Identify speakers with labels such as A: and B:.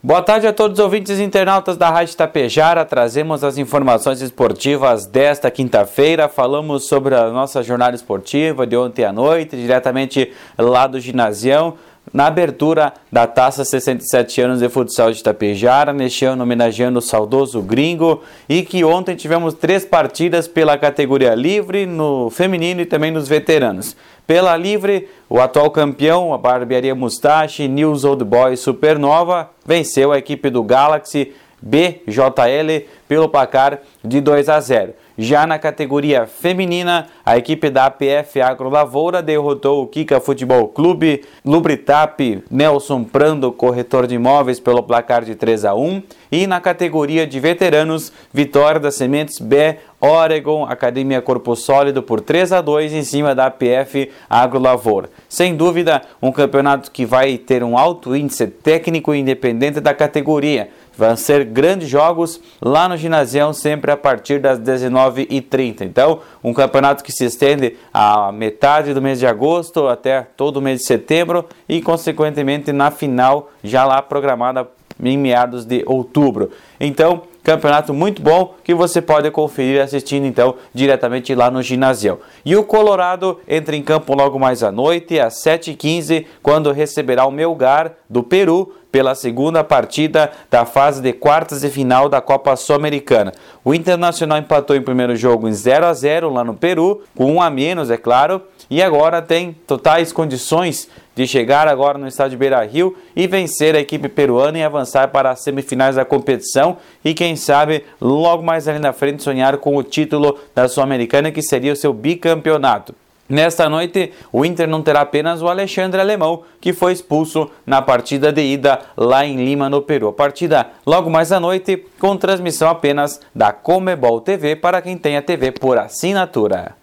A: Boa tarde a todos os ouvintes internautas da Rádio Tapejara. Trazemos as informações esportivas desta quinta-feira. Falamos sobre a nossa jornada esportiva de ontem à noite, diretamente lá do ginásio na abertura da Taça 67 anos de futsal de Itapejara, neste ano homenageando o saudoso gringo, e que ontem tivemos três partidas pela categoria livre, no feminino e também nos veteranos. Pela livre, o atual campeão, a Barbearia Mustache, News Old Boy Supernova, venceu a equipe do Galaxy BJL pelo placar de 2 a 0. Já na categoria feminina, a equipe da APF Agro Lavoura derrotou o Kika Futebol Clube, Lubritap, Nelson Prando, corretor de imóveis, pelo placar de 3 a 1. E na categoria de veteranos, vitória da Sementes B, Oregon, Academia Corpo Sólido por 3 a 2 em cima da APF Agro Lavoura. Sem dúvida, um campeonato que vai ter um alto índice técnico independente da categoria Vão ser grandes jogos lá no ginásio, sempre a partir das 19h30. Então, um campeonato que se estende a metade do mês de agosto até todo o mês de setembro e, consequentemente, na final, já lá programada em meados de outubro. Então, campeonato muito bom que você pode conferir assistindo então diretamente lá no ginásio. E o Colorado entra em campo logo mais à noite, às 7h15, quando receberá o Melgar do Peru pela segunda partida da fase de quartas de final da Copa Sul-Americana. O Internacional empatou em primeiro jogo em 0 a 0 lá no Peru, com um a menos, é claro, e agora tem totais condições de chegar agora no estádio Beira-Rio e vencer a equipe peruana e avançar para as semifinais da competição e quem sabe logo mais ali na frente sonhar com o título da Sul-Americana que seria o seu bicampeonato. Nesta noite, o Inter não terá apenas o Alexandre Alemão, que foi expulso na partida de ida lá em Lima, no Peru. A partida logo mais à noite, com transmissão apenas da Comebol TV para quem tem a TV por assinatura.